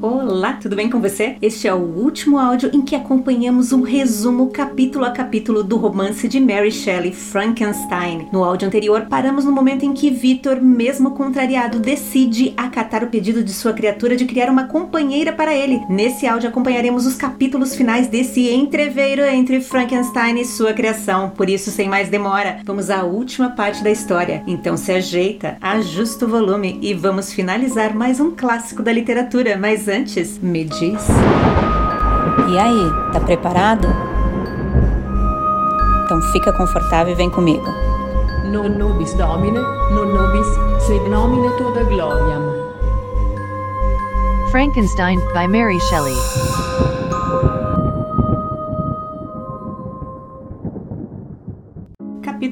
Olá, tudo bem com você? Este é o último áudio em que acompanhamos um resumo capítulo a capítulo do romance de Mary Shelley, Frankenstein. No áudio anterior, paramos no momento em que Victor, mesmo contrariado, decide acatar o pedido de sua criatura de criar uma companheira para ele. Nesse áudio acompanharemos os capítulos finais desse entreveiro entre Frankenstein e sua criação. Por isso, sem mais demora, vamos à última parte da história. Então se ajeita, ajusta o volume e vamos finalizar mais um clássico da literatura, mas antes, me diz. E aí, tá preparado? Então fica confortável e vem comigo. Non nobis Domine, non nobis sed nomine toda gloriam. Frankenstein by Mary Shelley.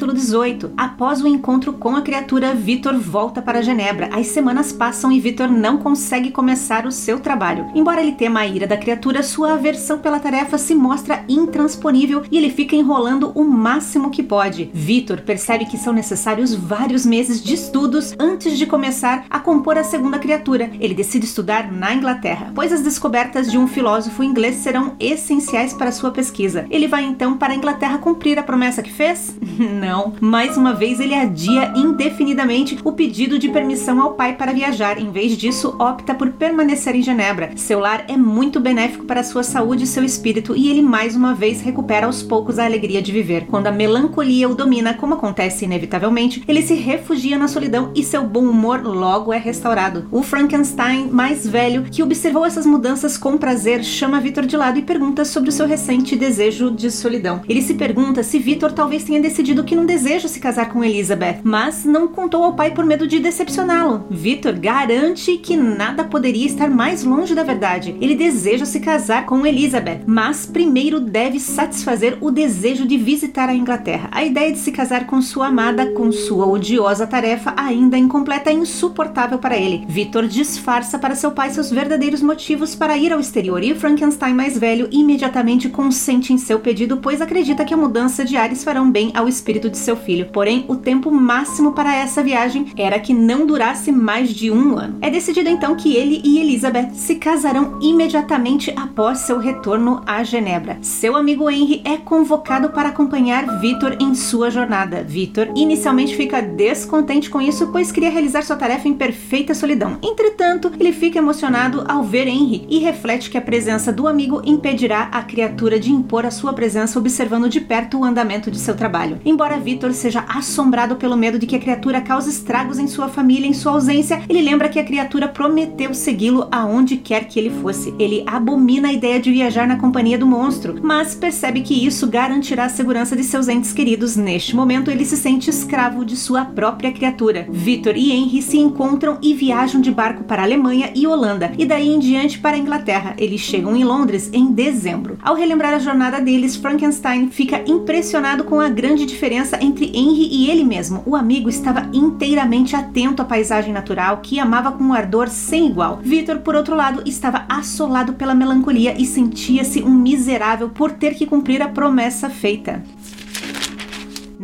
Capítulo 18. Após o encontro com a criatura, Vitor volta para Genebra. As semanas passam e Vitor não consegue começar o seu trabalho. Embora ele tema a ira da criatura, sua aversão pela tarefa se mostra intransponível e ele fica enrolando o máximo que pode. Vitor percebe que são necessários vários meses de estudos antes de começar a compor a segunda criatura. Ele decide estudar na Inglaterra, pois as descobertas de um filósofo inglês serão essenciais para sua pesquisa. Ele vai então para a Inglaterra cumprir a promessa que fez? Não. Mais uma vez, ele adia indefinidamente o pedido de permissão ao pai para viajar. Em vez disso, opta por permanecer em Genebra. Seu lar é muito benéfico para sua saúde e seu espírito, e ele mais uma vez recupera aos poucos a alegria de viver. Quando a melancolia o domina, como acontece inevitavelmente, ele se refugia na solidão e seu bom humor logo é restaurado. O Frankenstein mais velho, que observou essas mudanças com prazer, chama Victor de lado e pergunta sobre o seu recente desejo de solidão. Ele se pergunta se Victor talvez tenha decidido que não deseja se casar com Elizabeth, mas não contou ao pai por medo de decepcioná-lo. Victor garante que nada poderia estar mais longe da verdade. Ele deseja se casar com Elizabeth, mas primeiro deve satisfazer o desejo de visitar a Inglaterra. A ideia de se casar com sua amada, com sua odiosa tarefa ainda incompleta é insuportável para ele. Victor disfarça para seu pai seus verdadeiros motivos para ir ao exterior e Frankenstein mais velho imediatamente consente em seu pedido, pois acredita que a mudança de ares farão bem ao espírito de seu filho. Porém, o tempo máximo para essa viagem era que não durasse mais de um ano. É decidido então que ele e Elizabeth se casarão imediatamente após seu retorno a Genebra. Seu amigo Henry é convocado para acompanhar Victor em sua jornada. Victor inicialmente fica descontente com isso, pois queria realizar sua tarefa em perfeita solidão. Entretanto, ele fica emocionado ao ver Henry e reflete que a presença do amigo impedirá a criatura de impor a sua presença observando de perto o andamento de seu trabalho. Embora Victor seja assombrado pelo medo de que a criatura cause estragos em sua família em sua ausência, ele lembra que a criatura prometeu segui-lo aonde quer que ele fosse. Ele abomina a ideia de viajar na companhia do monstro, mas percebe que isso garantirá a segurança de seus entes queridos. Neste momento, ele se sente escravo de sua própria criatura. Victor e Henry se encontram e viajam de barco para Alemanha e Holanda, e daí em diante para a Inglaterra. Eles chegam em Londres em dezembro. Ao relembrar a jornada deles, Frankenstein fica impressionado com a grande diferença entre Henry e ele mesmo. O amigo estava inteiramente atento à paisagem natural, que amava com um ardor sem igual. Victor, por outro lado, estava assolado pela melancolia e sentia-se um miserável por ter que cumprir a promessa feita.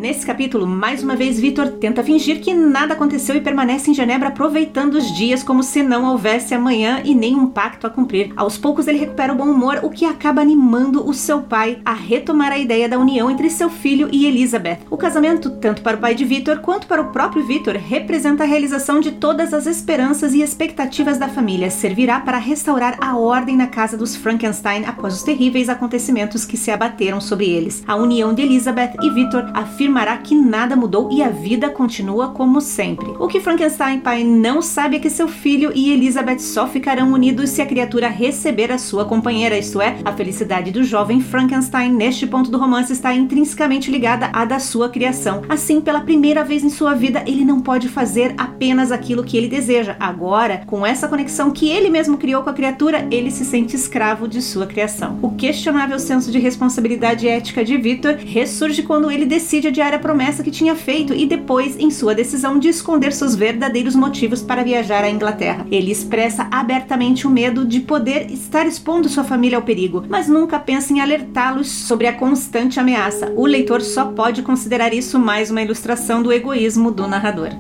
Nesse capítulo, mais uma vez, Victor tenta fingir que nada aconteceu e permanece em Genebra aproveitando os dias como se não houvesse amanhã e nenhum pacto a cumprir. Aos poucos, ele recupera o bom humor, o que acaba animando o seu pai a retomar a ideia da união entre seu filho e Elizabeth. O casamento, tanto para o pai de Victor quanto para o próprio Victor, representa a realização de todas as esperanças e expectativas da família. Servirá para restaurar a ordem na casa dos Frankenstein após os terríveis acontecimentos que se abateram sobre eles. A união de Elizabeth e Victor afirma afirmará que nada mudou e a vida continua como sempre. O que Frankenstein pai não sabe é que seu filho e Elizabeth só ficarão unidos se a criatura receber a sua companheira, isto é, a felicidade do jovem Frankenstein neste ponto do romance está intrinsecamente ligada à da sua criação. Assim, pela primeira vez em sua vida, ele não pode fazer apenas aquilo que ele deseja. Agora, com essa conexão que ele mesmo criou com a criatura, ele se sente escravo de sua criação. O questionável senso de responsabilidade ética de Victor ressurge quando ele decide a promessa que tinha feito e depois em sua decisão de esconder seus verdadeiros motivos para viajar à Inglaterra. Ele expressa abertamente o medo de poder estar expondo sua família ao perigo, mas nunca pensa em alertá-los sobre a constante ameaça. O leitor só pode considerar isso mais uma ilustração do egoísmo do narrador.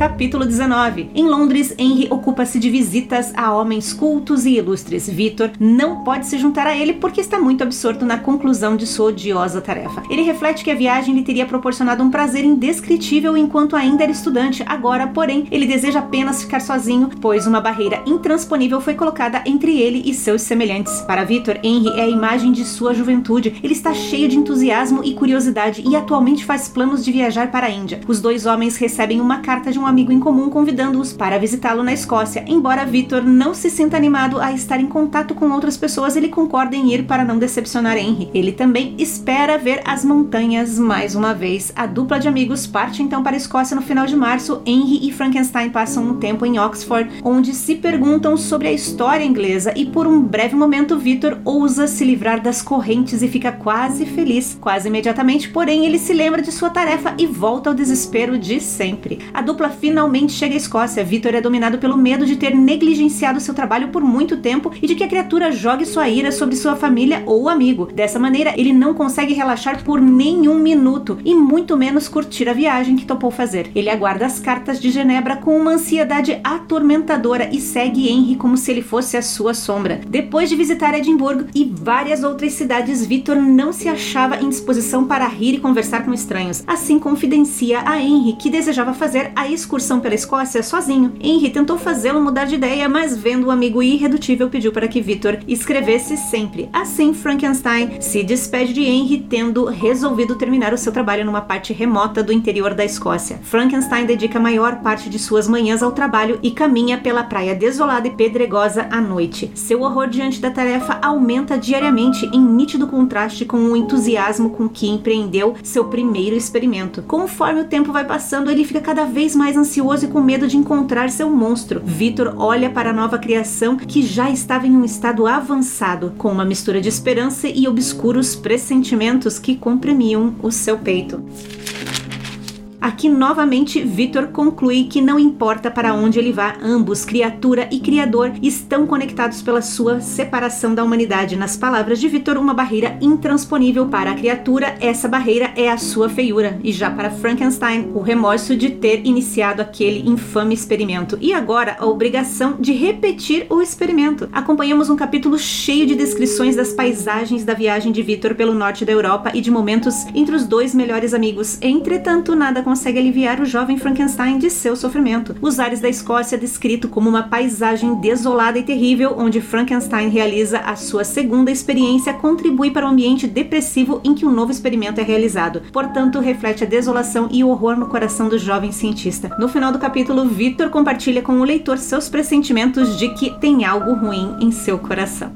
Capítulo 19. Em Londres, Henry ocupa-se de visitas a homens cultos e ilustres. Victor não pode se juntar a ele porque está muito absorto na conclusão de sua odiosa tarefa. Ele reflete que a viagem lhe teria proporcionado um prazer indescritível enquanto ainda era estudante. Agora, porém, ele deseja apenas ficar sozinho, pois uma barreira intransponível foi colocada entre ele e seus semelhantes. Para Victor, Henry é a imagem de sua juventude. Ele está cheio de entusiasmo e curiosidade e atualmente faz planos de viajar para a Índia. Os dois homens recebem uma carta de um amigo em comum convidando-os para visitá-lo na Escócia. Embora Victor não se sinta animado a estar em contato com outras pessoas, ele concorda em ir para não decepcionar Henry. Ele também espera ver as montanhas mais uma vez. A dupla de amigos parte então para a Escócia no final de março. Henry e Frankenstein passam um tempo em Oxford, onde se perguntam sobre a história inglesa e por um breve momento Victor ousa se livrar das correntes e fica quase feliz, quase imediatamente, porém ele se lembra de sua tarefa e volta ao desespero de sempre. A dupla finalmente chega à Escócia. Victor é dominado pelo medo de ter negligenciado seu trabalho por muito tempo e de que a criatura jogue sua ira sobre sua família ou amigo. Dessa maneira, ele não consegue relaxar por nenhum minuto e muito menos curtir a viagem que topou fazer. Ele aguarda as cartas de Genebra com uma ansiedade atormentadora e segue Henry como se ele fosse a sua sombra. Depois de visitar Edimburgo e várias outras cidades, Victor não se achava em disposição para rir e conversar com estranhos. Assim confidencia a Henry que desejava fazer a excursão pela Escócia sozinho. Henry tentou fazê-lo mudar de ideia, mas vendo o amigo irredutível pediu para que Victor escrevesse sempre. Assim, Frankenstein se despede de Henry tendo resolvido terminar o seu trabalho numa parte remota do interior da Escócia. Frankenstein dedica a maior parte de suas manhãs ao trabalho e caminha pela praia desolada e pedregosa à noite. Seu horror diante da tarefa aumenta diariamente em nítido contraste com o entusiasmo com que empreendeu seu primeiro experimento. Conforme o tempo vai passando, ele fica cada vez mais ansioso e com medo de encontrar seu monstro. Victor olha para a nova criação que já estava em um estado avançado, com uma mistura de esperança e obscuros pressentimentos que comprimiam o seu peito. Aqui novamente Victor conclui que não importa para onde ele vá, ambos, criatura e criador, estão conectados pela sua separação da humanidade. Nas palavras de Victor, uma barreira intransponível para a criatura, essa barreira é a sua feiura, e já para Frankenstein, o remorso de ter iniciado aquele infame experimento e agora a obrigação de repetir o experimento. Acompanhamos um capítulo cheio de descrições das paisagens da viagem de Victor pelo norte da Europa e de momentos entre os dois melhores amigos. Entretanto, nada consegue aliviar o jovem Frankenstein de seu sofrimento. Os ares da Escócia descrito como uma paisagem desolada e terrível, onde Frankenstein realiza a sua segunda experiência, contribui para o ambiente depressivo em que o novo experimento é realizado. Portanto, reflete a desolação e o horror no coração do jovem cientista. No final do capítulo, Victor compartilha com o leitor seus pressentimentos de que tem algo ruim em seu coração.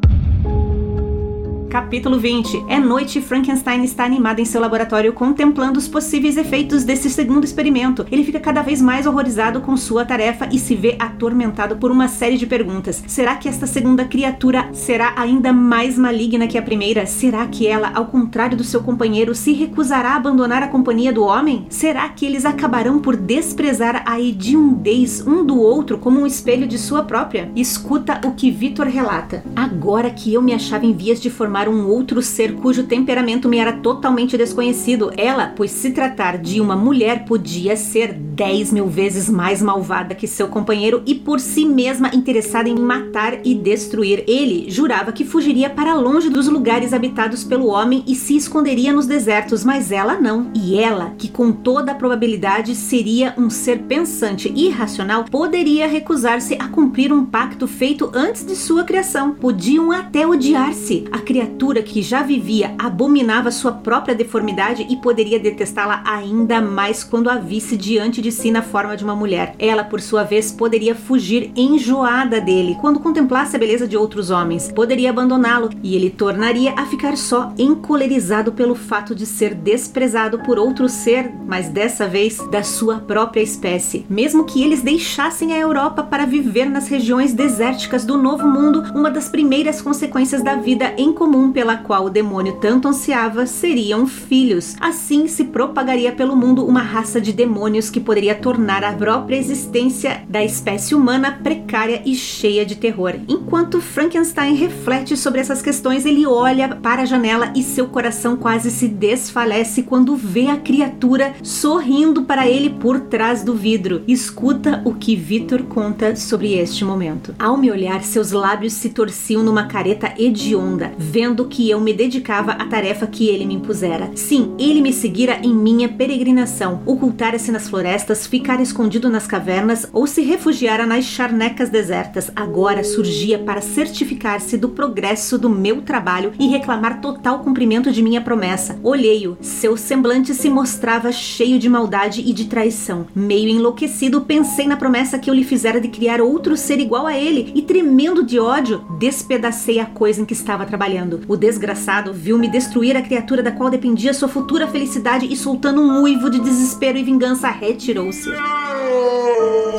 Capítulo 20. É noite e Frankenstein está animado em seu laboratório contemplando os possíveis efeitos desse segundo experimento. Ele fica cada vez mais horrorizado com sua tarefa e se vê atormentado por uma série de perguntas. Será que esta segunda criatura será ainda mais maligna que a primeira? Será que ela, ao contrário do seu companheiro, se recusará a abandonar a companhia do homem? Será que eles acabarão por desprezar a hediondez um do outro como um espelho de sua própria? Escuta o que Victor relata. Agora que eu me achava em vias de formar um outro ser cujo temperamento me era totalmente desconhecido. Ela, pois se tratar de uma mulher, podia ser dez mil vezes mais malvada que seu companheiro e por si mesma interessada em matar e destruir. Ele jurava que fugiria para longe dos lugares habitados pelo homem e se esconderia nos desertos, mas ela não. E ela, que com toda a probabilidade seria um ser pensante e irracional, poderia recusar-se a cumprir um pacto feito antes de sua criação. Podiam até odiar-se. A criatura que já vivia abominava sua própria deformidade e poderia detestá-la ainda mais quando a visse diante de si na forma de uma mulher. Ela, por sua vez, poderia fugir enjoada dele quando contemplasse a beleza de outros homens. Poderia abandoná-lo e ele tornaria a ficar só, encolerizado pelo fato de ser desprezado por outro ser, mas dessa vez da sua própria espécie. Mesmo que eles deixassem a Europa para viver nas regiões desérticas do Novo Mundo, uma das primeiras consequências da vida em comum comum pela qual o demônio tanto ansiava seriam filhos. Assim se propagaria pelo mundo uma raça de demônios que poderia tornar a própria existência da espécie humana precária e cheia de terror. Enquanto Frankenstein reflete sobre essas questões, ele olha para a janela e seu coração quase se desfalece quando vê a criatura sorrindo para ele por trás do vidro. Escuta o que Victor conta sobre este momento. Ao me olhar, seus lábios se torciam numa careta hedionda, vendo que eu me dedicava à tarefa que ele me impusera. Sim, ele me seguira em minha peregrinação, ocultara-se nas florestas, ficara escondido nas cavernas ou se refugiara nas charnecas desertas. Agora surgia para certificar-se do progresso do meu trabalho e reclamar total cumprimento de minha promessa. Olhei-o, seu semblante se mostrava cheio de maldade e de traição. Meio enlouquecido, pensei na promessa que eu lhe fizera de criar outro ser igual a ele e, tremendo de ódio, despedacei a coisa em que estava trabalhando. O desgraçado viu-me destruir a criatura da qual dependia sua futura felicidade e, soltando um uivo de desespero e vingança, retirou-se.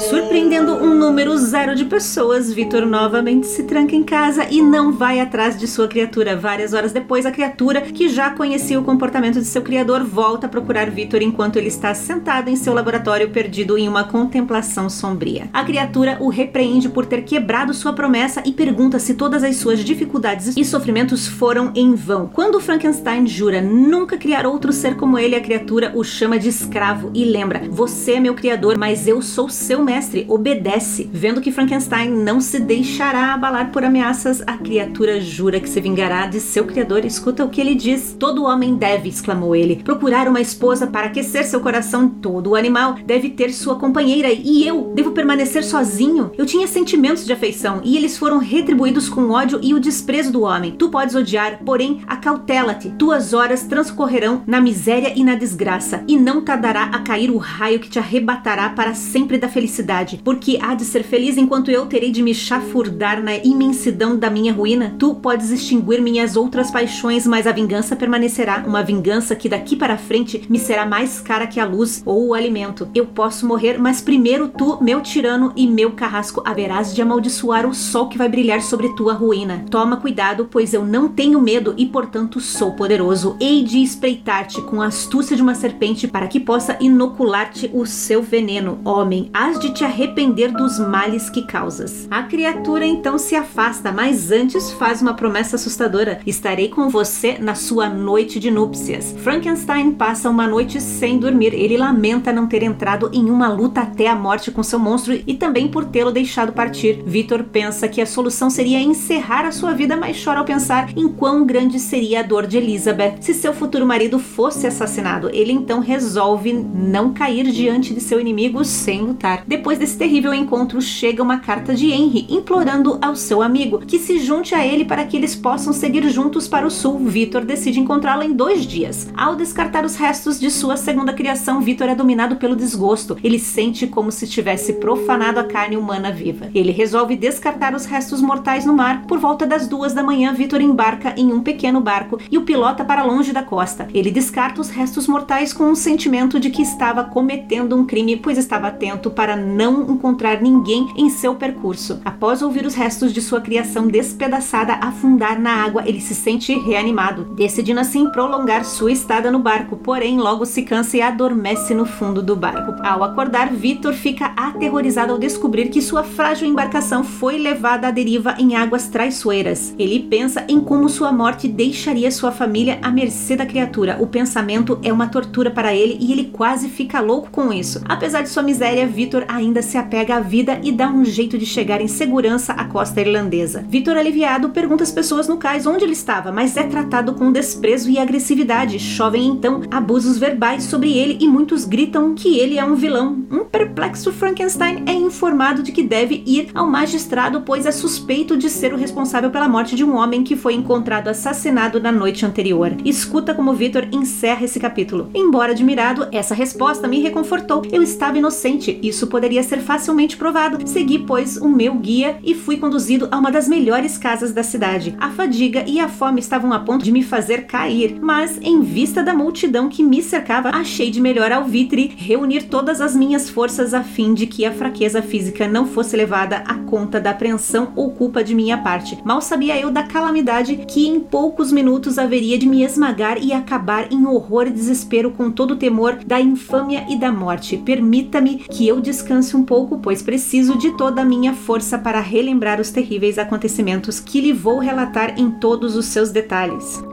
Surpreendendo um número zero de pessoas, Vitor novamente se tranca em casa e não vai atrás de sua criatura. Várias horas depois, a criatura, que já conhecia o comportamento de seu criador, volta a procurar Vitor enquanto ele está sentado em seu laboratório perdido em uma contemplação sombria. A criatura o repreende por ter quebrado sua promessa e pergunta se todas as suas dificuldades e sofrimentos foram em vão. Quando Frankenstein jura nunca criar outro ser como ele, a criatura o chama de escravo e lembra: Você é meu criador, mas eu sou seu mestre. Obedece. Vendo que Frankenstein não se deixará abalar por ameaças, a criatura jura que se vingará de seu criador. Escuta o que ele diz: Todo homem deve, exclamou ele, procurar uma esposa para aquecer seu coração. Todo animal deve ter sua companheira e eu devo permanecer sozinho. Eu tinha sentimentos de afeição e eles foram retribuídos com ódio e o desprezo do homem. Tu podes odiar, porém, acautela-te. Tuas horas transcorrerão na miséria e na desgraça, e não tardará a cair o raio que te arrebatará para sempre da felicidade, porque há de ser feliz enquanto eu terei de me chafurdar na imensidão da minha ruína. Tu podes extinguir minhas outras paixões, mas a vingança permanecerá, uma vingança que daqui para frente me será mais cara que a luz ou o alimento. Eu posso morrer, mas primeiro tu, meu tirano e meu carrasco, haverás de amaldiçoar o sol que vai brilhar sobre tua ruína. Toma cuidado, pois eu não tenho medo e, portanto, sou poderoso. Hei de espreitar-te com a astúcia de uma serpente para que possa inocular-te o seu veneno, homem. Hás de te arrepender dos males que causas. A criatura então se afasta, mas antes faz uma promessa assustadora: estarei com você na sua noite de núpcias. Frankenstein passa uma noite sem dormir. Ele lamenta não ter entrado em uma luta até a morte com seu monstro e também por tê-lo deixado partir. Victor pensa que a solução seria encerrar a sua vida, mas chora ao pensar em quão grande seria a dor de Elizabeth se seu futuro marido fosse assassinado. Ele então resolve não cair diante de seu inimigo sem lutar. Depois desse terrível encontro, chega uma carta de Henry implorando ao seu amigo que se junte a ele para que eles possam seguir juntos para o sul. Victor decide encontrá-lo em dois dias. Ao descartar os restos de sua segunda criação, Victor é dominado pelo desgosto. Ele sente como se tivesse profanado a carne humana viva. Ele resolve descartar os restos mortais no mar. Por volta das duas da manhã, Victor embarca em um pequeno barco e o pilota para longe da costa. Ele descarta os restos mortais com um sentimento de que estava cometendo um crime, pois estava atento para não encontrar ninguém em seu percurso. Após ouvir os restos de sua criação despedaçada afundar na água, ele se sente reanimado, decidindo assim prolongar sua estada no barco, porém logo se cansa e adormece no fundo do barco. Ao acordar, Victor fica aterrorizado ao descobrir que sua frágil embarcação foi levada à deriva em águas traiçoeiras. Ele pensa em como sua morte deixaria sua família à mercê da criatura. O pensamento é uma tortura para ele e ele quase fica louco com isso. Apesar de sua miséria, Victor ainda se apega à vida e dá um jeito de chegar em segurança à costa irlandesa. Victor, aliviado, pergunta às pessoas no cais onde ele estava, mas é tratado com desprezo e agressividade. Chovem então abusos verbais sobre ele e muitos gritam que ele é um vilão. Um perplexo Frankenstein é informado de que deve ir ao magistrado, pois é suspeito de ser o responsável pela morte de um homem que foi encontrado assassinado na noite anterior. Escuta como Victor encerra esse capítulo. Embora admirado, essa resposta me reconfortou. Eu estava inocente. Isso poderia ser facilmente provado. Segui, pois, o meu guia e fui conduzido a uma das melhores casas da cidade. A fadiga e a fome estavam a ponto de me fazer cair, mas em vista da multidão que me cercava, achei de melhor alvitre reunir todas as minhas forças a fim de que a fraqueza física não fosse levada à conta da apreensão ou culpa de minha parte. Mal sabia eu da calamidade que em poucos minutos haveria de me esmagar e acabar em horror e desespero com todo o temor da infâmia e da morte. Permita-me que eu descanse um pouco, pois preciso de toda a minha força para relembrar os terríveis acontecimentos que lhe vou relatar em todos os seus detalhes.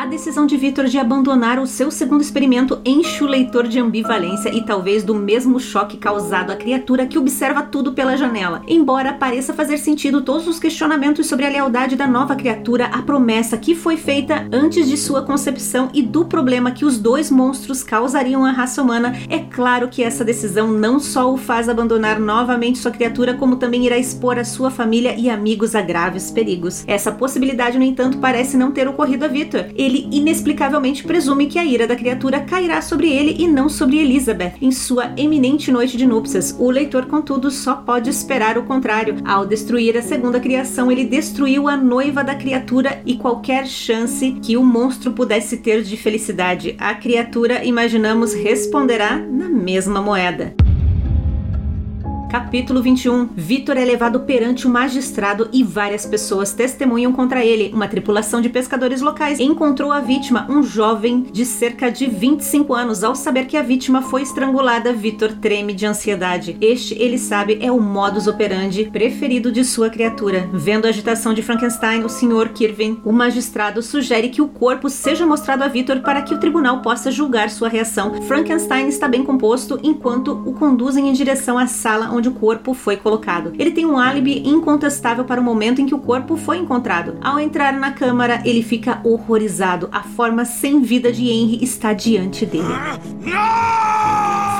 A decisão de Victor de abandonar o seu segundo experimento enche o leitor de ambivalência e talvez do mesmo choque causado à criatura que observa tudo pela janela. Embora pareça fazer sentido todos os questionamentos sobre a lealdade da nova criatura, a promessa que foi feita antes de sua concepção e do problema que os dois monstros causariam à raça humana, é claro que essa decisão não só o faz abandonar novamente sua criatura, como também irá expor a sua família e amigos a graves perigos. Essa possibilidade, no entanto, parece não ter ocorrido a Victor ele inexplicavelmente presume que a ira da criatura cairá sobre ele e não sobre Elizabeth em sua eminente noite de núpcias. O leitor, contudo, só pode esperar o contrário. Ao destruir a segunda criação, ele destruiu a noiva da criatura e qualquer chance que o monstro pudesse ter de felicidade. A criatura, imaginamos, responderá na mesma moeda. Capítulo 21. Vitor é levado perante o magistrado e várias pessoas testemunham contra ele. Uma tripulação de pescadores locais encontrou a vítima, um jovem de cerca de 25 anos. Ao saber que a vítima foi estrangulada, Vitor treme de ansiedade. Este, ele sabe, é o modus operandi preferido de sua criatura. Vendo a agitação de Frankenstein, o Sr. Kirvin, o magistrado, sugere que o corpo seja mostrado a Vitor para que o tribunal possa julgar sua reação. Frankenstein está bem composto enquanto o conduzem em direção à sala onde onde o corpo foi colocado. Ele tem um álibi incontestável para o momento em que o corpo foi encontrado. Ao entrar na câmara, ele fica horrorizado. A forma sem vida de Henry está diante dele.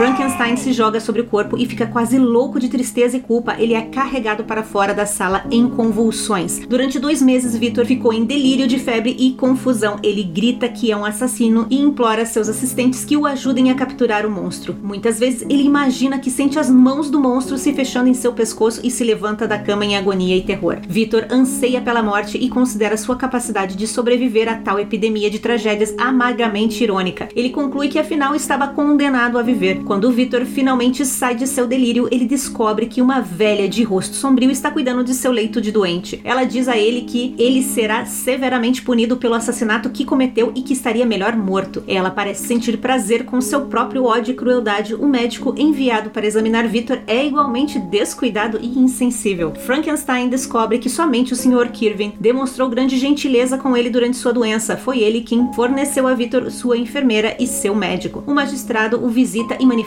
Frankenstein se joga sobre o corpo e fica quase louco de tristeza e culpa. Ele é carregado para fora da sala em convulsões. Durante dois meses, Victor ficou em delírio de febre e confusão. Ele grita que é um assassino e implora seus assistentes que o ajudem a capturar o monstro. Muitas vezes ele imagina que sente as mãos do monstro se fechando em seu pescoço e se levanta da cama em agonia e terror. Vitor anseia pela morte e considera sua capacidade de sobreviver a tal epidemia de tragédias amargamente irônica. Ele conclui que afinal estava condenado a viver. Quando Vitor finalmente sai de seu delírio, ele descobre que uma velha de rosto sombrio está cuidando de seu leito de doente. Ela diz a ele que ele será severamente punido pelo assassinato que cometeu e que estaria melhor morto. Ela parece sentir prazer com seu próprio ódio e crueldade. O médico enviado para examinar Vitor é igual igualmente descuidado e insensível. Frankenstein descobre que somente o Sr. Kirvin demonstrou grande gentileza com ele durante sua doença. Foi ele quem forneceu a Victor sua enfermeira e seu médico. O magistrado o visita e manifesta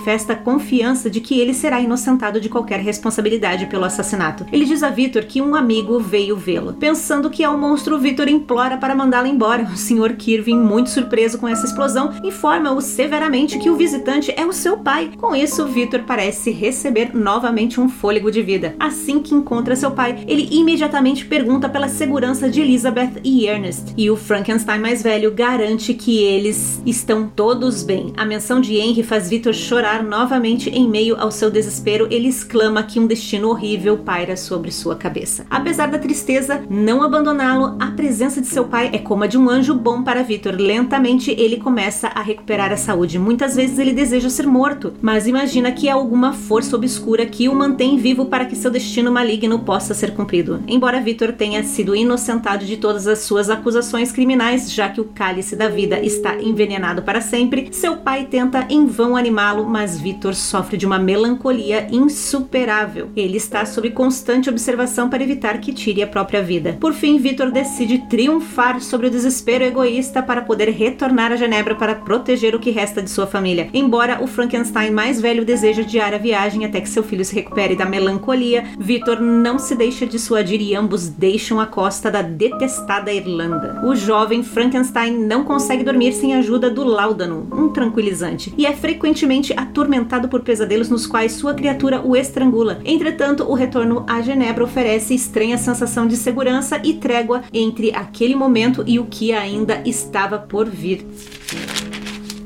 confiança de que ele será inocentado de qualquer responsabilidade pelo assassinato. Ele diz a Victor que um amigo veio vê-lo. Pensando que é um monstro, Victor implora para mandá-lo embora. O Sr. Kirvin, muito surpreso com essa explosão, informa-o severamente que o visitante é o seu pai. Com isso, Victor parece receber novamente um fôlego de vida. Assim que encontra seu pai, ele imediatamente pergunta pela segurança de Elizabeth e Ernest, e o Frankenstein mais velho garante que eles estão todos bem. A menção de Henry faz Victor chorar novamente em meio ao seu desespero. Ele exclama que um destino horrível paira sobre sua cabeça. Apesar da tristeza, não abandoná-lo, a presença de seu pai é como a de um anjo bom para Victor. Lentamente ele começa a recuperar a saúde. Muitas vezes ele deseja ser morto, mas imagina que há alguma força obscura que o mantém vivo para que seu destino maligno possa ser cumprido. Embora Victor tenha sido inocentado de todas as suas acusações criminais, já que o cálice da vida está envenenado para sempre, seu pai tenta em vão animá-lo, mas Victor sofre de uma melancolia insuperável. Ele está sob constante observação para evitar que tire a própria vida. Por fim, Victor decide triunfar sobre o desespero egoísta para poder retornar a Genebra para proteger o que resta de sua família. Embora o Frankenstein mais velho deseje adiar a viagem até que seu filho se recupere da melancolia, Victor não se deixa dissuadir e ambos deixam a costa da detestada Irlanda. O jovem Frankenstein não consegue dormir sem a ajuda do Laudano, um tranquilizante, e é frequentemente atormentado por pesadelos nos quais sua criatura o estrangula. Entretanto, o retorno a Genebra oferece estranha sensação de segurança e trégua entre aquele momento e o que ainda estava por vir.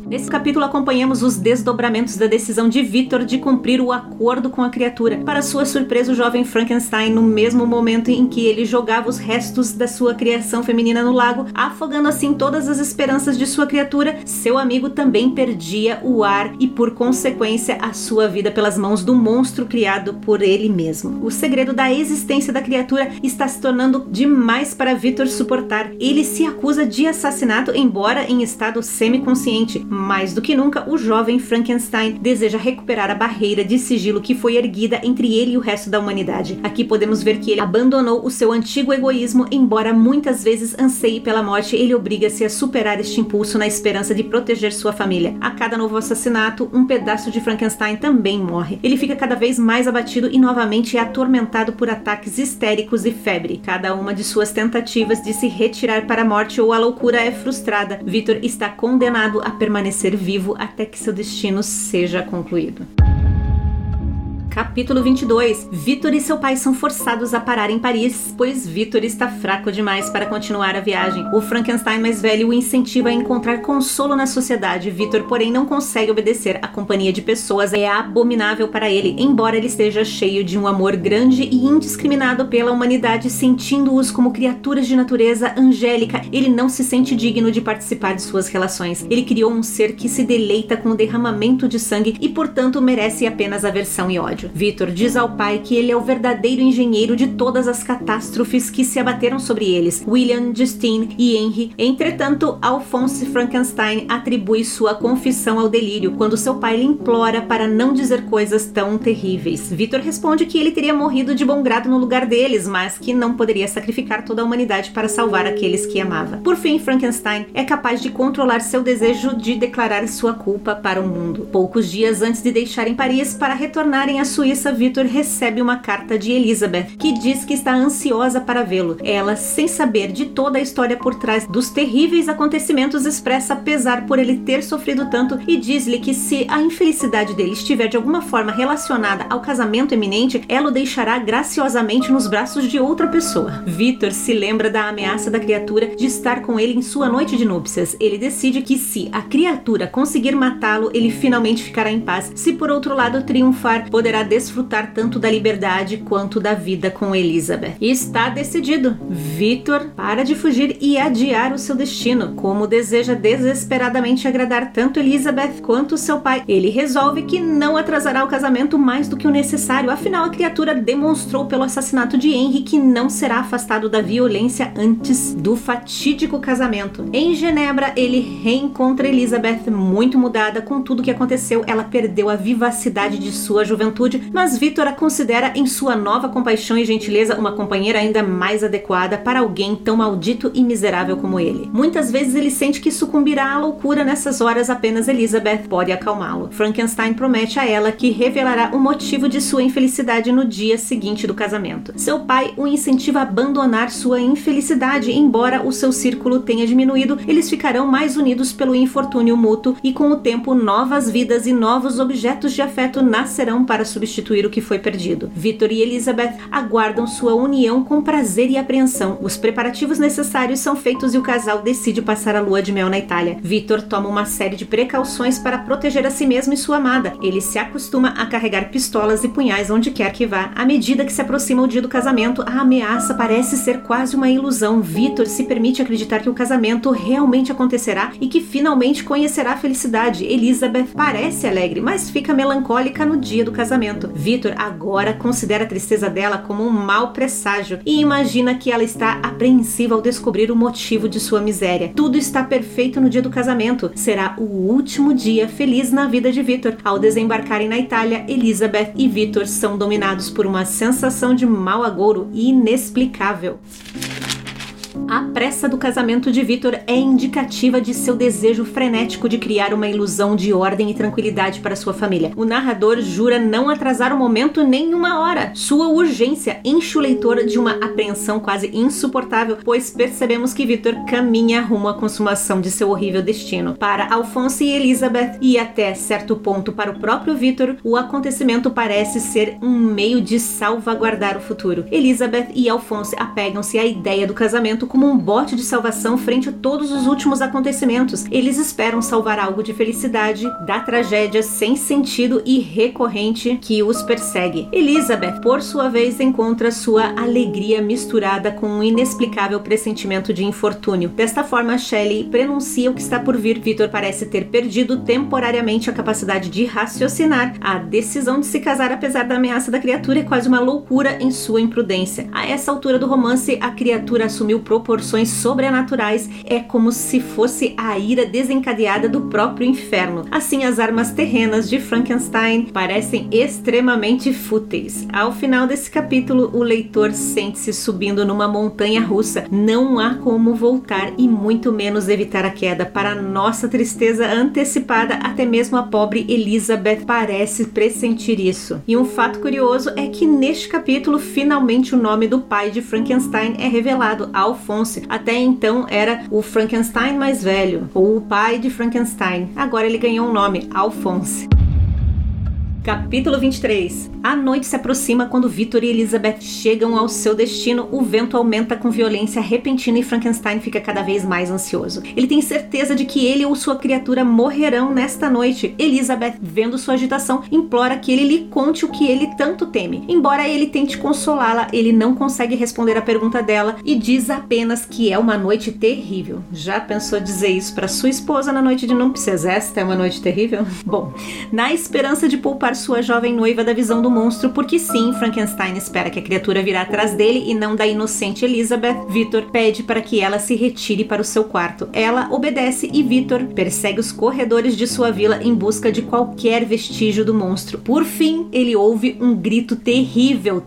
Nesse capítulo acompanhamos os desdobramentos da decisão de Victor de cumprir o acordo com a criatura. Para sua surpresa, o jovem Frankenstein, no mesmo momento em que ele jogava os restos da sua criação feminina no lago, afogando assim todas as esperanças de sua criatura, seu amigo também perdia o ar e, por consequência, a sua vida pelas mãos do monstro criado por ele mesmo. O segredo da existência da criatura está se tornando demais para Victor suportar. Ele se acusa de assassinato, embora em estado semiconsciente. Mais do que nunca, o jovem Frankenstein deseja recuperar a barreira de sigilo que foi erguida entre ele e o resto da humanidade. Aqui podemos ver que ele abandonou o seu antigo egoísmo, embora muitas vezes anseie pela morte, ele obriga-se a superar este impulso na esperança de proteger sua família. A cada novo assassinato, um pedaço de Frankenstein também morre. Ele fica cada vez mais abatido e novamente é atormentado por ataques histéricos e febre. Cada uma de suas tentativas de se retirar para a morte ou a loucura é frustrada. Victor está condenado a permanecer vivo até que seu destino seja concluído. Capítulo 22. Vitor e seu pai são forçados a parar em Paris, pois Vitor está fraco demais para continuar a viagem. O Frankenstein mais velho o incentiva a encontrar consolo na sociedade. Vitor, porém, não consegue obedecer. A companhia de pessoas é abominável para ele, embora ele esteja cheio de um amor grande e indiscriminado pela humanidade, sentindo-os como criaturas de natureza angélica. Ele não se sente digno de participar de suas relações. Ele criou um ser que se deleita com o derramamento de sangue e, portanto, merece apenas aversão e ódio. Vitor diz ao pai que ele é o verdadeiro engenheiro de todas as catástrofes que se abateram sobre eles, William, Justine e Henry. Entretanto, Alphonse Frankenstein atribui sua confissão ao delírio quando seu pai lhe implora para não dizer coisas tão terríveis. Vitor responde que ele teria morrido de bom grado no lugar deles, mas que não poderia sacrificar toda a humanidade para salvar aqueles que amava. Por fim, Frankenstein é capaz de controlar seu desejo de declarar sua culpa para o mundo. Poucos dias antes de deixarem Paris para retornarem à Suíça, Victor recebe uma carta de Elizabeth que diz que está ansiosa para vê-lo. Ela, sem saber de toda a história por trás dos terríveis acontecimentos, expressa pesar por ele ter sofrido tanto e diz-lhe que se a infelicidade dele estiver de alguma forma relacionada ao casamento eminente, ela o deixará graciosamente nos braços de outra pessoa. Victor se lembra da ameaça da criatura de estar com ele em sua noite de núpcias. Ele decide que se a criatura conseguir matá-lo, ele finalmente ficará em paz. Se por outro lado triunfar, poderá desfrutar tanto da liberdade quanto da vida com Elizabeth. E está decidido. Victor para de fugir e adiar o seu destino, como deseja desesperadamente agradar tanto Elizabeth quanto seu pai. Ele resolve que não atrasará o casamento mais do que o necessário, afinal a criatura demonstrou pelo assassinato de Henry que não será afastado da violência antes do fatídico casamento. Em Genebra, ele reencontra Elizabeth muito mudada com tudo que aconteceu. Ela perdeu a vivacidade de sua juventude, mas Victor a considera em sua nova compaixão e gentileza uma companheira ainda mais adequada para alguém tão maldito e miserável como ele. Muitas vezes ele sente que sucumbirá à loucura nessas horas, apenas Elizabeth pode acalmá-lo. Frankenstein promete a ela que revelará o motivo de sua infelicidade no dia seguinte do casamento. Seu pai o incentiva a abandonar sua infelicidade, embora o seu círculo tenha diminuído, eles ficarão mais unidos pelo infortúnio mútuo e com o tempo novas vidas e novos objetos de afeto nascerão para substituir o que foi perdido. Victor e Elizabeth aguardam sua união com prazer e apreensão. Os preparativos necessários são feitos e o casal decide passar a lua de mel na Itália. Victor toma uma série de precauções para proteger a si mesmo e sua amada. Ele se acostuma a carregar pistolas e punhais onde quer que vá. À medida que se aproxima o dia do casamento, a ameaça parece ser quase uma ilusão. Victor se permite acreditar que o casamento realmente acontecerá e que finalmente conhecerá a felicidade. Elizabeth parece alegre, mas fica melancólica no dia do casamento. Victor agora considera a tristeza dela como um mau presságio e imagina que ela está apreensiva ao descobrir o motivo de sua miséria. Tudo está perfeito no dia do casamento. Será o último dia feliz na vida de Victor. Ao desembarcarem na Itália, Elizabeth e Victor são dominados por uma sensação de mau agouro inexplicável. A pressa do casamento de Victor é indicativa de seu desejo frenético de criar uma ilusão de ordem e tranquilidade para sua família. O narrador jura não atrasar o momento nem uma hora. Sua urgência enche o leitor de uma apreensão quase insuportável, pois percebemos que Victor caminha rumo à consumação de seu horrível destino. Para Alphonse e Elizabeth, e até certo ponto para o próprio Victor, o acontecimento parece ser um meio de salvaguardar o futuro. Elizabeth e Alphonse apegam-se à ideia do casamento como um bote de salvação frente a todos os últimos acontecimentos. Eles esperam salvar algo de felicidade da tragédia sem sentido e recorrente que os persegue. Elizabeth, por sua vez, encontra sua alegria misturada com um inexplicável pressentimento de infortúnio. Desta forma, Shelley prenuncia o que está por vir. Victor parece ter perdido temporariamente a capacidade de raciocinar. A decisão de se casar, apesar da ameaça da criatura, é quase uma loucura em sua imprudência. A essa altura do romance, a criatura assumiu proporções sobrenaturais. É como se fosse a ira desencadeada do próprio inferno. Assim, as armas terrenas de Frankenstein parecem extremamente fúteis. Ao final desse capítulo, o leitor sente-se subindo numa montanha russa. Não há como voltar e muito menos evitar a queda. Para nossa tristeza antecipada, até mesmo a pobre Elizabeth parece pressentir isso. E um fato curioso é que neste capítulo, finalmente o nome do pai de Frankenstein é revelado, Até então era o Frankenstein mais velho, ou o pai de Frankenstein. Agora ele ganhou um nome, Alphonse. Capítulo 23 A noite se aproxima quando Victor e Elizabeth chegam ao seu destino. O vento aumenta com violência repentina e Frankenstein fica cada vez mais ansioso. Ele tem certeza de que ele ou sua criatura morrerão nesta noite. Elizabeth, vendo sua agitação, implora que ele lhe conte o que ele tanto teme. Embora ele tente consolá-la, ele não consegue responder à pergunta dela e diz apenas que é uma noite terrível. Já pensou dizer isso para sua esposa na noite de núpcias? Esta é uma noite terrível? Bom, na esperança de poupar sua jovem noiva da visão do monstro, porque sim, Frankenstein espera que a criatura virá atrás dele e não da inocente Elizabeth. Victor pede para que ela se retire para o seu quarto. Ela obedece e Victor persegue os corredores de sua vila em busca de qualquer vestígio do monstro. Por fim, ele ouve um grito terrível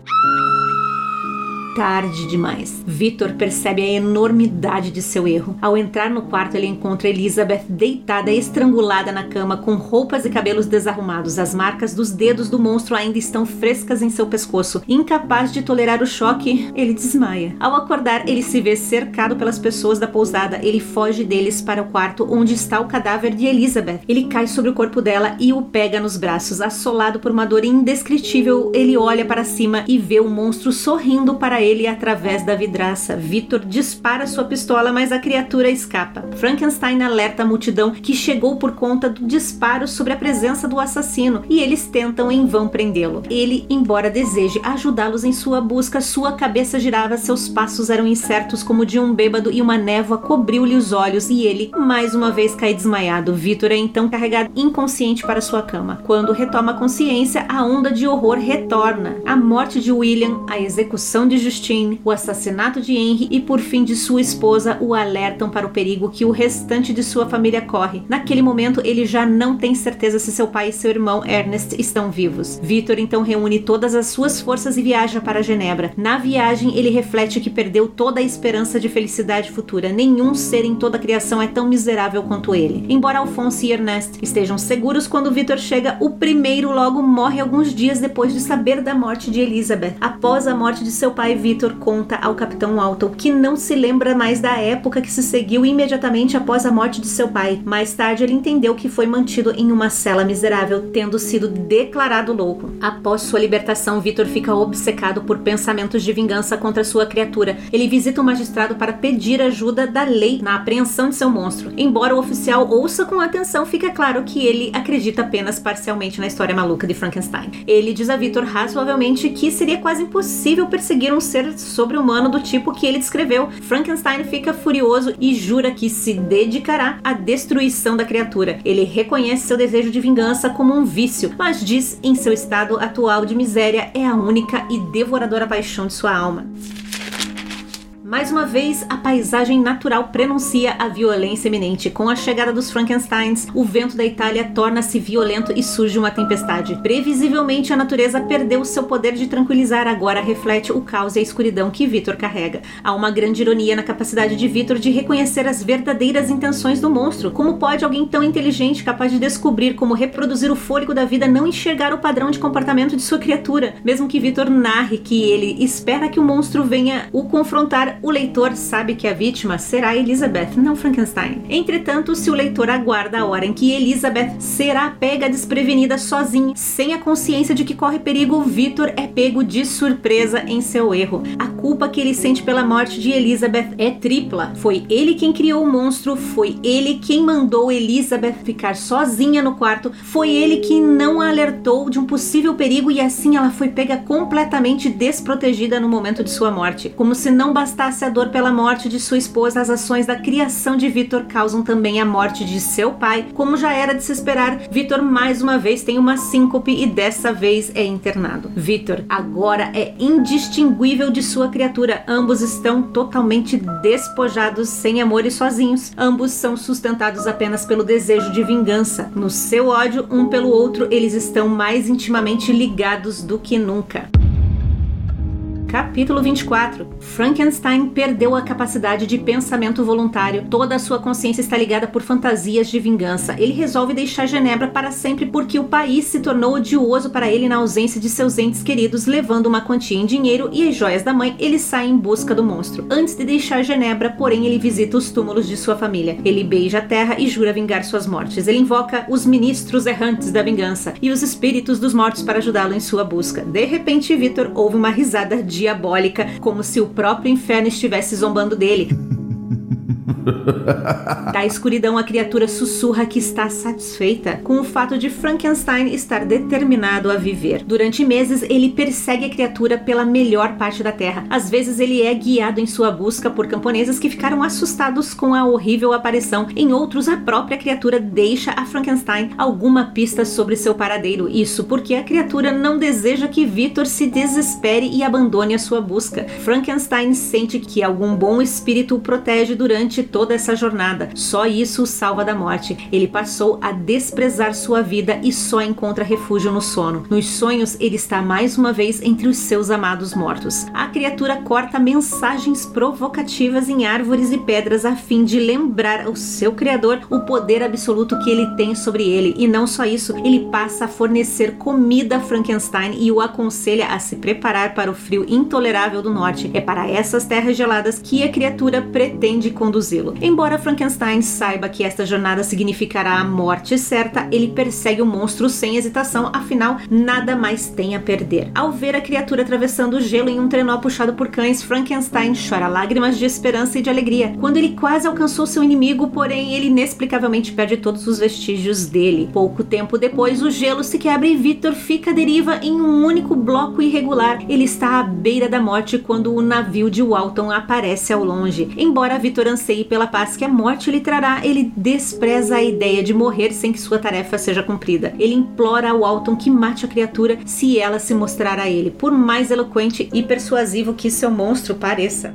tarde demais. Victor percebe a enormidade de seu erro. Ao entrar no quarto, ele encontra Elizabeth deitada, estrangulada na cama, com roupas e cabelos desarrumados. As marcas dos dedos do monstro ainda estão frescas em seu pescoço. Incapaz de tolerar o choque, ele desmaia. Ao acordar, ele se vê cercado pelas pessoas da pousada. Ele foge deles para o quarto onde está o cadáver de Elizabeth. Ele cai sobre o corpo dela e o pega nos braços. Assolado por uma dor indescritível, ele olha para cima e vê o monstro sorrindo para ele através da vidraça. Victor dispara sua pistola, mas a criatura escapa. Frankenstein alerta a multidão que chegou por conta do disparo sobre a presença do assassino e eles tentam em vão prendê-lo. Ele, embora deseje ajudá-los em sua busca, sua cabeça girava, seus passos eram incertos como de um bêbado e uma névoa cobriu-lhe os olhos e ele, mais uma vez, cai desmaiado. Victor é então carregado inconsciente para sua cama. Quando retoma a consciência, a onda de horror retorna. A morte de William, a execução de Justine, o assassinato de Henry e, por fim, de sua esposa o alertam para o perigo que o restante de sua família corre. Naquele momento, ele já não tem certeza se seu pai e seu irmão Ernest estão vivos. Victor então reúne todas as suas forças e viaja para Genebra. Na viagem, ele reflete que perdeu toda a esperança de felicidade futura. Nenhum ser em toda a criação é tão miserável quanto ele. Embora Alphonse e Ernest estejam seguros quando Victor chega, o primeiro logo morre alguns dias depois de saber da morte de Elizabeth. Após a morte de seu pai, Victor conta ao capitão Walton que não se lembra mais da época que se seguiu imediatamente após a morte de seu pai. Mais tarde, ele entendeu que foi mantido em uma cela miserável, tendo sido declarado louco. Após sua libertação, Victor fica obcecado por pensamentos de vingança contra sua criatura. Ele visita o magistrado para pedir ajuda da lei na apreensão de seu monstro. Embora o oficial ouça com atenção, fica claro que ele acredita apenas parcialmente na história maluca de Frankenstein. Ele diz a Victor razoavelmente que seria quase impossível perseguir um ser sobre-humano do tipo que ele descreveu. Frankenstein fica furioso e jura que se dedicará à destruição da criatura. Ele reconhece seu desejo de vingança como um vício, mas diz em seu estado atual de miséria é a única e devoradora paixão de sua alma. Mais uma vez, a paisagem natural prenuncia a violência iminente. Com a chegada dos Frankensteins, o vento da Itália torna-se violento e surge uma tempestade. Previsivelmente, a natureza perdeu seu poder de tranquilizar, agora reflete o caos e a escuridão que Victor carrega. Há uma grande ironia na capacidade de Victor de reconhecer as verdadeiras intenções do monstro. Como pode alguém tão inteligente, capaz de descobrir como reproduzir o fôlego da vida, não enxergar o padrão de comportamento de sua criatura? Mesmo que Victor narre que ele espera que o monstro venha o confrontar o leitor sabe que a vítima será Elizabeth, não Frankenstein. Entretanto, se o leitor aguarda a hora em que Elizabeth será pega desprevenida sozinha, sem a consciência de que corre perigo, Victor é pego de surpresa em seu erro. A culpa que ele sente pela morte de Elizabeth é tripla. Foi ele quem criou o monstro, foi ele quem mandou Elizabeth ficar sozinha no quarto, foi ele que não a alertou de um possível perigo e assim ela foi pega completamente desprotegida no momento de sua morte. Como se não bastasse a dor pela morte de sua esposa, as ações da criação de Victor causam também a morte de seu pai. Como já era de se esperar, Victor mais uma vez tem uma síncope e dessa vez é internado. Victor agora é indistinguível de sua criatura. Ambos estão totalmente despojados, sem amor e sozinhos. Ambos são sustentados apenas pelo desejo de vingança. No seu ódio um pelo outro, eles estão mais intimamente ligados do que nunca. Capítulo 24. Frankenstein perdeu a capacidade de pensamento voluntário. Toda a sua consciência está ligada por fantasias de vingança. Ele resolve deixar Genebra para sempre porque o país se tornou odioso para ele na ausência de seus entes queridos, levando uma quantia em dinheiro e as joias da mãe. Ele sai em busca do monstro. Antes de deixar Genebra, porém, ele visita os túmulos de sua família. Ele beija a terra e jura vingar suas mortes. Ele invoca os ministros errantes da vingança e os espíritos dos mortos para ajudá-lo em sua busca. De repente, Victor ouve uma risada de diabólica, como se o próprio inferno estivesse zombando dele. Da escuridão, a criatura sussurra que está satisfeita com o fato de Frankenstein estar determinado a viver. Durante meses, ele persegue a criatura pela melhor parte da Terra. Às vezes, ele é guiado em sua busca por camponeses que ficaram assustados com a horrível aparição. Em outros, a própria criatura deixa a Frankenstein alguma pista sobre seu paradeiro. Isso porque a criatura não deseja que Victor se desespere e abandone a sua busca. Frankenstein sente que algum bom espírito o protege durante toda essa jornada. Só isso o salva da morte. Ele passou a desprezar sua vida e só encontra refúgio no sono. Nos sonhos, ele está mais uma vez entre os seus amados mortos. A criatura corta mensagens provocativas em árvores e pedras a fim de lembrar ao seu criador o poder absoluto que ele tem sobre ele. E não só isso, ele passa a fornecer comida a Frankenstein e o aconselha a se preparar para o frio intolerável do norte. É para essas terras geladas que a criatura pretende Embora Frankenstein saiba que esta jornada significará a morte certa, ele persegue o monstro sem hesitação, afinal, nada mais tem a perder. Ao ver a criatura atravessando o gelo em um trenó puxado por cães, Frankenstein chora lágrimas de esperança e de alegria. Quando ele quase alcançou seu inimigo, porém, ele inexplicavelmente perde todos os vestígios dele. Pouco tempo depois, o gelo se quebra e Victor fica à deriva em um único bloco irregular. Ele está à beira da morte quando o navio de Walton aparece ao longe. Embora Victor anseie pela paz que a morte lhe trará, ele despreza a ideia de morrer sem que sua tarefa seja cumprida. Ele implora ao Alton que mate a criatura se ela se mostrar a ele, por mais eloquente e persuasivo que seu monstro pareça.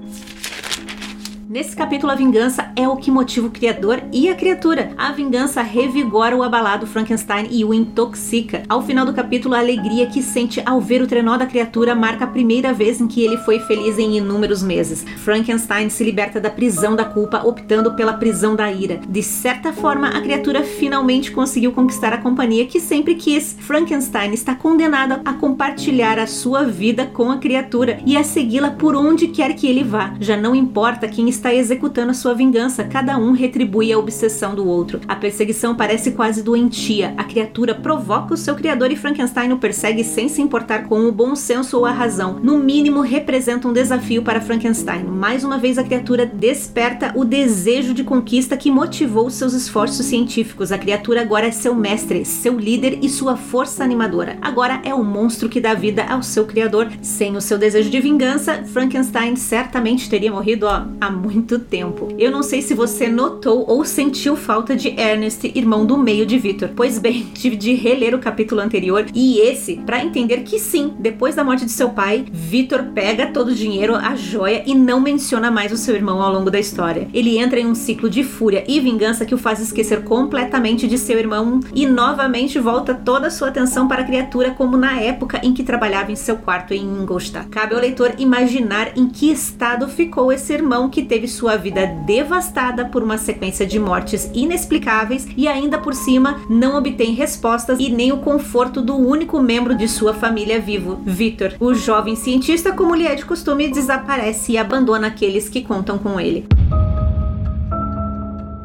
Nesse capítulo, a vingança é o que motiva o criador e a criatura. A vingança revigora o abalado Frankenstein e o intoxica. Ao final do capítulo, a alegria que sente ao ver o trenó da criatura marca a primeira vez em que ele foi feliz em inúmeros meses. Frankenstein se liberta da prisão da culpa, optando pela prisão da ira. De certa forma, a criatura finalmente conseguiu conquistar a companhia que sempre quis. Frankenstein está condenado a compartilhar a sua vida com a criatura e a segui-la por onde quer que ele vá. Já não importa quem está executando a sua vingança, cada um retribui a obsessão do outro. A perseguição parece quase doentia. A criatura provoca o seu criador e Frankenstein o persegue sem se importar com o bom senso ou a razão. No mínimo, representa um desafio para Frankenstein. Mais uma vez, a criatura desperta o desejo de conquista que motivou seus esforços científicos. A criatura agora é seu mestre, seu líder e sua força animadora. Agora é o monstro que dá vida ao seu criador. Sem o seu desejo de vingança, Frankenstein certamente teria morrido ó, há muito tempo. Eu não sei se você notou ou sentiu falta de Ernest, irmão do meio de Victor. Pois bem, tive de reler o capítulo anterior e esse para entender que sim, depois da morte de seu pai, Victor pega todo o dinheiro, a joia e não menciona mais o seu irmão ao longo da história. Ele entra em um ciclo de fúria e vingança que o faz esquecer completamente de seu irmão e novamente volta toda a sua atenção para a criatura como na época em que trabalhava em seu quarto em Ingolstadt. Cabe ao leitor imaginar em que estado ficou esse irmão que teve teve sua vida devastada por uma sequência de mortes inexplicáveis e ainda por cima não obtém respostas e nem o conforto do único membro de sua família vivo, Victor. O jovem cientista, como lhe é de costume, desaparece e abandona aqueles que contam com ele.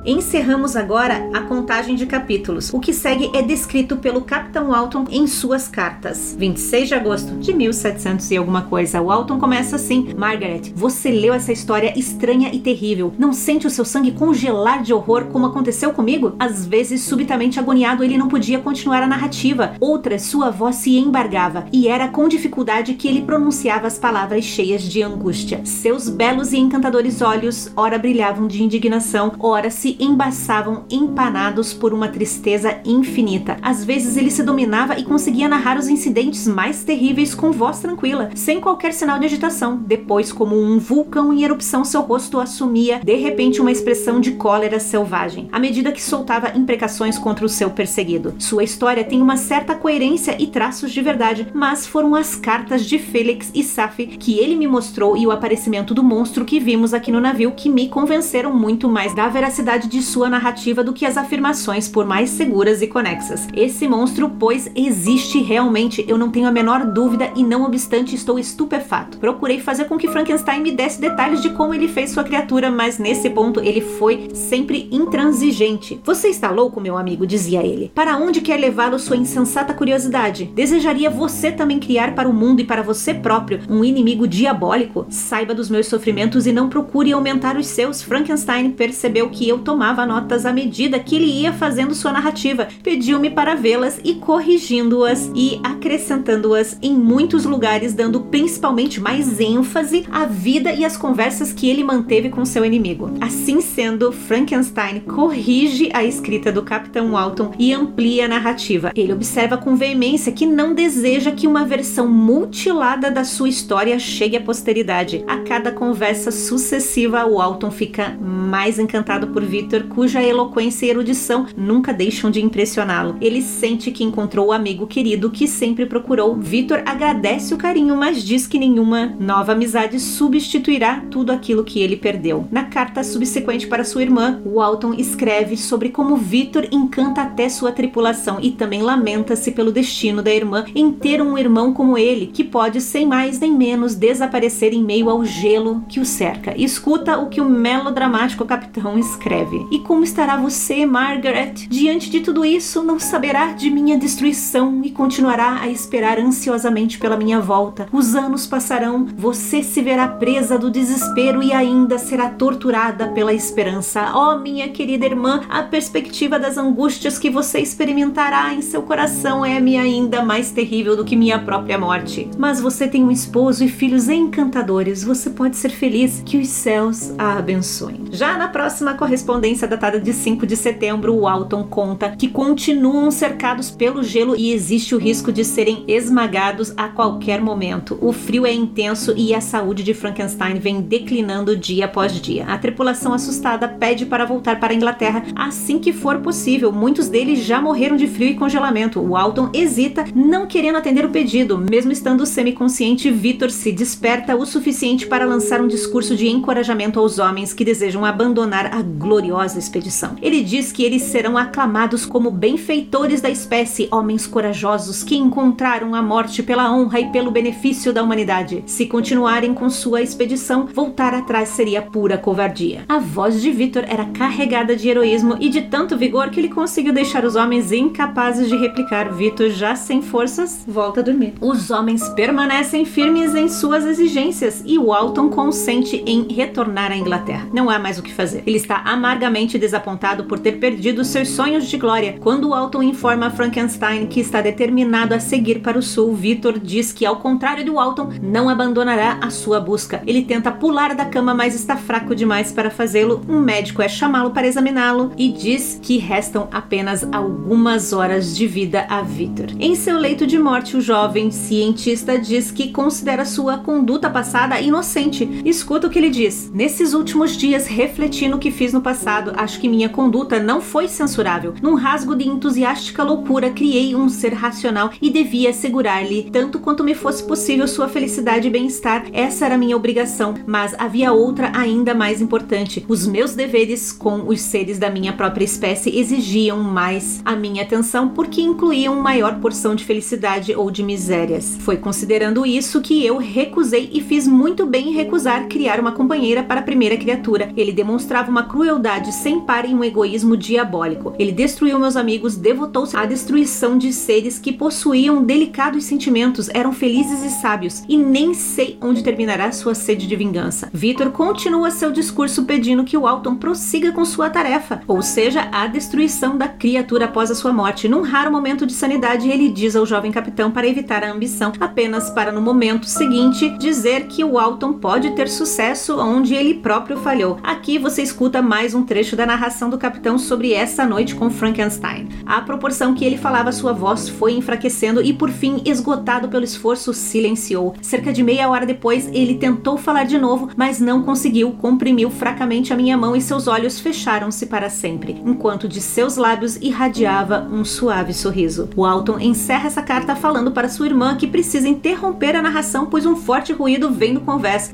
Encerramos agora a contagem de capítulos. O que segue é descrito pelo Capitão Alton em suas cartas. 26 de agosto de 1700 e alguma coisa. O Alton começa assim: Margaret, você leu essa história estranha e terrível. Não sente o seu sangue congelar de horror como aconteceu comigo? Às vezes, subitamente agoniado, ele não podia continuar a narrativa. Outras, sua voz se embargava e era com dificuldade que ele pronunciava as palavras cheias de angústia. Seus belos e encantadores olhos, ora brilhavam de indignação, ora se embaçavam empanados por uma tristeza infinita. Às vezes ele se dominava e conseguia narrar os incidentes mais terríveis com voz tranquila, sem qualquer sinal de agitação. Depois, como um vulcão em erupção, seu rosto assumia de repente uma expressão de cólera selvagem, à medida que soltava imprecações contra o seu perseguido. Sua história tem uma certa coerência e traços de verdade, mas foram as cartas de Félix e Safi que ele me mostrou e o aparecimento do monstro que vimos aqui no navio que me convenceram muito mais da veracidade de sua narrativa do que as afirmações, por mais seguras e conexas. Esse monstro, pois, existe realmente, eu não tenho a menor dúvida e não obstante estou estupefato. Procurei fazer com que Frankenstein me desse detalhes de como ele fez sua criatura, mas nesse ponto ele foi sempre intransigente. Você está louco, meu amigo, dizia ele. Para onde quer levá-lo sua insensata curiosidade? Desejaria você também criar para o mundo e para você próprio um inimigo diabólico? Saiba dos meus sofrimentos e não procure aumentar os seus. Frankenstein percebeu que eu tomava notas à medida que ele ia fazendo sua narrativa. Pediu-me para vê-las e corrigindo-as e acrescentando-as em muitos lugares, dando principalmente mais ênfase à vida e às conversas que ele manteve com seu inimigo. Assim sendo, Frankenstein corrige a escrita do Capitão Walton e amplia a narrativa. Ele observa com veemência que não deseja que uma versão mutilada da sua história chegue à posteridade. A cada conversa sucessiva, Walton fica mais encantado por Victor, cuja eloquência e erudição nunca deixam de impressioná-lo. Ele sente que encontrou o amigo querido que sempre procurou. Victor agradece o carinho, mas diz que nenhuma nova amizade substituirá tudo aquilo que ele perdeu. Na carta subsequente para sua irmã, Walton escreve sobre como Victor encanta até sua tripulação e também lamenta-se pelo destino da irmã em ter um irmão como ele, que pode sem mais nem menos desaparecer em meio ao gelo que o cerca. Escuta o que o melodramático capitão escreve E como estará você, Margaret? Diante de tudo isso, não saberá de minha destruição e continuará a esperar ansiosamente pela minha volta. Os anos passarão, você se verá presa do desespero e ainda será torturada pela esperança. Oh, minha querida irmã, a perspectiva das angústias que você experimentará em seu coração é-me ainda mais terrível do que minha própria morte. Mas você tem um esposo e filhos encantadores. Você pode ser feliz. Que os céus a abençoem. Já na próxima correspondência correspondência datada de 5 de setembro, o Alton conta que continuam cercados pelo gelo e existe o risco de serem esmagados a qualquer momento. O frio é intenso e a saúde de Frankenstein vem declinando dia após dia. A tripulação assustada pede para voltar para a Inglaterra assim que for possível. Muitos deles já morreram de frio e congelamento. O Alton hesita, não querendo atender o pedido. Mesmo estando semiconsciente, Victor se desperta o suficiente para lançar um discurso de encorajamento aos homens que desejam abandonar a gloriosa expedição. Ele diz que eles serão aclamados como benfeitores da espécie, homens corajosos que encontraram a morte pela honra e pelo benefício da humanidade. Se continuarem com sua expedição, voltar atrás seria pura covardia. A voz de Victor era carregada de heroísmo e de tanto vigor que ele conseguiu deixar os homens incapazes de replicar. Victor, já sem forças, volta a dormir. Os homens permanecem firmes em suas exigências e Walton consente em retornar à Inglaterra. Não há mais o que fazer. Ele está amarrado amargamente desapontado por ter perdido seus sonhos de glória. Quando Walton informa Frankenstein que está determinado a seguir para o sul, Victor diz que, ao contrário de Walton, não abandonará a sua busca. Ele tenta pular da cama, mas está fraco demais para fazê-lo. Um médico é chamá-lo para examiná-lo e diz que restam apenas algumas horas de vida a Victor. Em seu leito de morte, o jovem cientista diz que considera sua conduta passada inocente. Escuta o que ele diz. Nesses últimos dias, refleti no que fiz no passado passado, acho que minha conduta não foi censurável. Num rasgo de entusiástica loucura, criei um ser racional e devia assegurar-lhe, tanto quanto me fosse possível, sua felicidade e bem-estar. Essa era minha obrigação, mas havia outra ainda mais importante. Os meus deveres com os seres da minha própria espécie exigiam mais a minha atenção porque incluíam maior porção de felicidade ou de misérias. Foi considerando isso que eu recusei e fiz muito bem em recusar criar uma companheira para a primeira criatura. Ele demonstrava uma crueldade sem par e um egoísmo diabólico. Ele destruiu meus amigos, devotou-se à destruição de seres que possuíam delicados sentimentos, eram felizes e sábios, e nem sei onde terminará sua sede de vingança. Victor continua seu discurso pedindo que o Alton prossiga com sua tarefa, ou seja, a destruição da criatura após a sua morte. Num raro momento de sanidade, ele diz ao jovem capitão para evitar a ambição, apenas para no momento seguinte dizer que o Alton pode ter sucesso onde ele próprio falhou. Aqui você escuta mais um trecho da narração do capitão sobre essa noite com Frankenstein. À proporção que ele falava, sua voz foi enfraquecendo e por fim, esgotado pelo esforço, silenciou. Cerca de meia hora depois, ele tentou falar de novo, mas não conseguiu, comprimiu fracamente a minha mão e seus olhos fecharam-se para sempre, enquanto de seus lábios irradiava um suave sorriso. Walton encerra essa carta falando para sua irmã que precisa interromper a narração, pois um forte ruído vem do convés.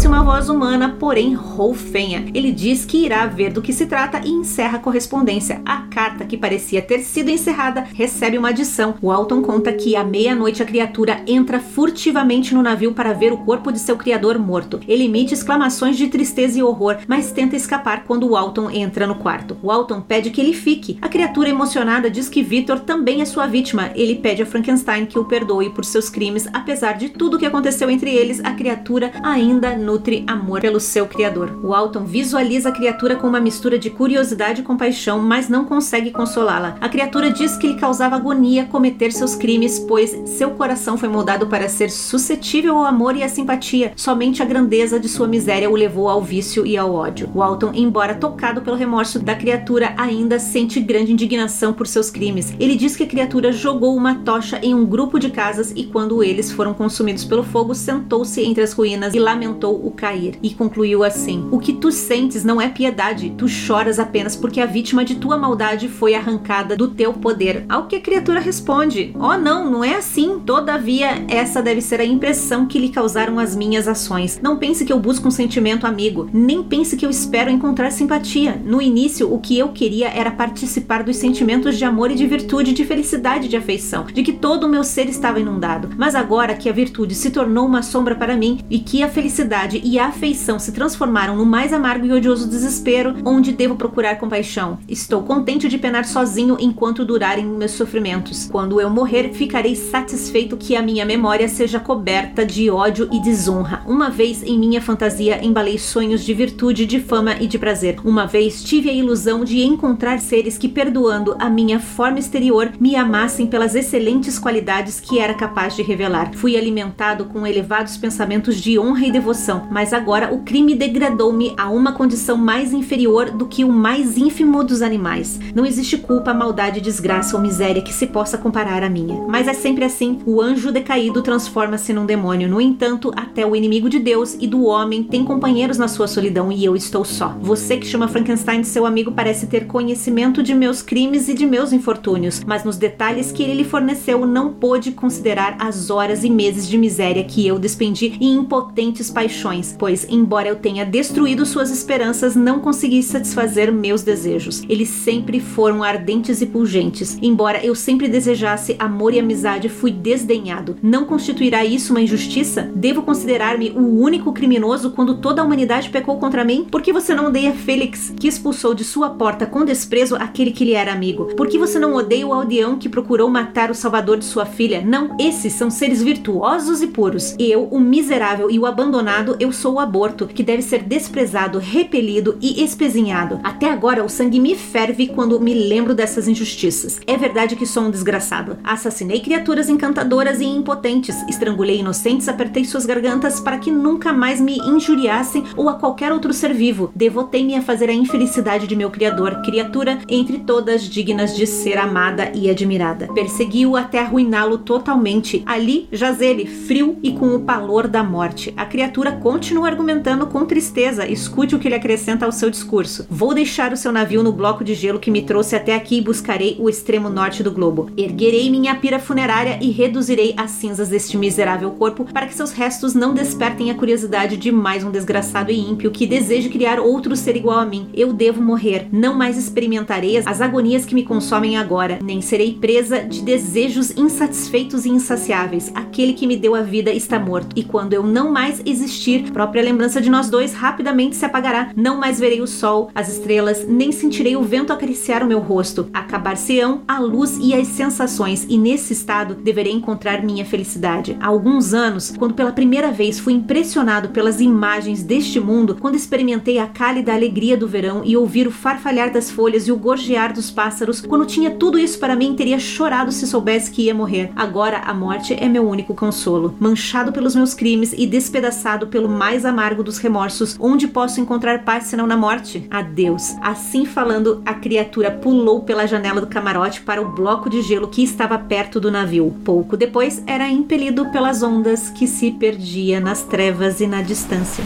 Parece uma voz humana, porém roufenha. Ele diz que irá ver do que se trata e encerra a correspondência. A carta, que parecia ter sido encerrada, recebe uma adição. Walton conta que à meia-noite a criatura entra furtivamente no navio para ver o corpo de seu criador morto. Ele emite exclamações de tristeza e horror, mas tenta escapar quando Walton entra no quarto. Walton pede que ele fique. A criatura emocionada diz que Victor também é sua vítima. Ele pede a Frankenstein que o perdoe por seus crimes, apesar de tudo que aconteceu entre eles, a criatura ainda nutre amor pelo seu criador. O Alton visualiza a criatura com uma mistura de curiosidade e compaixão, mas não consegue consolá-la. A criatura diz que lhe causava agonia cometer seus crimes, pois seu coração foi moldado para ser suscetível ao amor e à simpatia. Somente a grandeza de sua miséria o levou ao vício e ao ódio. O Alton, embora tocado pelo remorso da criatura, ainda sente grande indignação por seus crimes. Ele diz que a criatura jogou uma tocha em um grupo de casas e quando eles foram consumidos pelo fogo, sentou-se entre as ruínas e lamentou o cair e concluiu assim: O que tu sentes não é piedade, tu choras apenas porque a vítima de tua maldade foi arrancada do teu poder. Ao que a criatura responde: Oh, não, não é assim. Todavia, essa deve ser a impressão que lhe causaram as minhas ações. Não pense que eu busco um sentimento amigo, nem pense que eu espero encontrar simpatia. No início, o que eu queria era participar dos sentimentos de amor e de virtude, de felicidade de afeição, de que todo o meu ser estava inundado. Mas agora que a virtude se tornou uma sombra para mim e que a felicidade e a afeição se transformaram no mais amargo e odioso desespero, onde devo procurar compaixão. Estou contente de penar sozinho enquanto durarem meus sofrimentos. Quando eu morrer, ficarei satisfeito que a minha memória seja coberta de ódio e desonra. Uma vez em minha fantasia embalei sonhos de virtude, de fama e de prazer. Uma vez tive a ilusão de encontrar seres que, perdoando a minha forma exterior, me amassem pelas excelentes qualidades que era capaz de revelar. Fui alimentado com elevados pensamentos de honra e devoção, mas agora o crime degradou-me a uma condição mais inferior do que o mais ínfimo dos animais. Não existe culpa, maldade, desgraça ou miséria que se possa comparar à minha. Mas é sempre assim: o anjo decaído transforma-se num demônio. No entanto, até o inimigo de Deus e do homem tem companheiros na sua solidão e eu estou só. Você que chama Frankenstein de seu amigo parece ter conhecimento de meus crimes e de meus infortúnios, mas nos detalhes que ele lhe forneceu não pôde considerar as horas e meses de miséria que eu despendi em impotentes paixões, pois, embora eu tenha destruído suas esperanças, não consegui satisfazer meus desejos. Eles sempre foram ardentes e pungentes. Embora eu sempre desejasse amor e amizade, fui desdenhado. Não constituirá isso uma injustiça? Devo considerar-me o único criminoso quando toda a humanidade pecou contra mim? Por que você não odeia Félix, que expulsou de sua porta com desprezo aquele que lhe era amigo? Por que você não odeia o aldeão que procurou matar o salvador de sua filha? Não, esses são seres virtuosos e puros. Eu, o miserável e o abandonado, eu sou o aborto, que deve ser desprezado, repelido e espezinhado. Até agora o sangue me ferve quando me lembro dessas injustiças. É verdade que sou um desgraçado. Assassinei criaturas encantadoras e impotentes, estrangulei inocentes, apertei suas gargantas para que nunca mais me injuriassem ou a qualquer outro ser vivo. Devotei-me a fazer a infelicidade de meu criador, criatura entre todas dignas de ser amada e admirada. Persegui-o até arruiná-lo totalmente. Ali jaz ele, frio e com o palor da morte. A criatura continua argumentando com tristeza. Escute o que ele acrescenta ao seu discurso. Vou deixar o seu navio no bloco de gelo que me trouxe até aqui e buscarei o extremo norte do globo. Erguerei minha pira funerária e reduzirei as cinzas deste miserável corpo para que seus restos não despertem a curiosidade de mais um desgraçado e ímpio que deseje criar outro ser igual a mim. Eu devo morrer. Não mais experimentarei as agonias que me consomem agora, nem serei presa de desejos insatisfeitos e insaciáveis. Aquele que me deu a vida está morto, e quando eu não mais existir, própria lembrança de nós dois rapidamente se apagará. Não mais verei o sol, as estrelas, nem sentirei o vento acariciar o meu rosto. Acabar-se-ão a luz e as sensações, e nesse estado deverei encontrar minha felicidade. Há alguns anos, quando pela primeira vez fui impressionado pelas imagens deste mundo, quando experimentei a cálida alegria do verão e ouvir o farfalhar das folhas e o gorjear dos pássaros, quando tinha tudo isso para mim, teria chorado se soubesse que ia morrer. Agora a morte é meu único consolo. Manchado pelos meus crimes e despedaçado pelo mais amargo dos remorsos, onde posso encontrar paz senão na morte? Adeus. Assim falando, a criatura pulou pela janela do camarote para o bloco de gelo que estava perto do navio. Pouco depois, era impelido pelas ondas que se perdia nas trevas e na distância.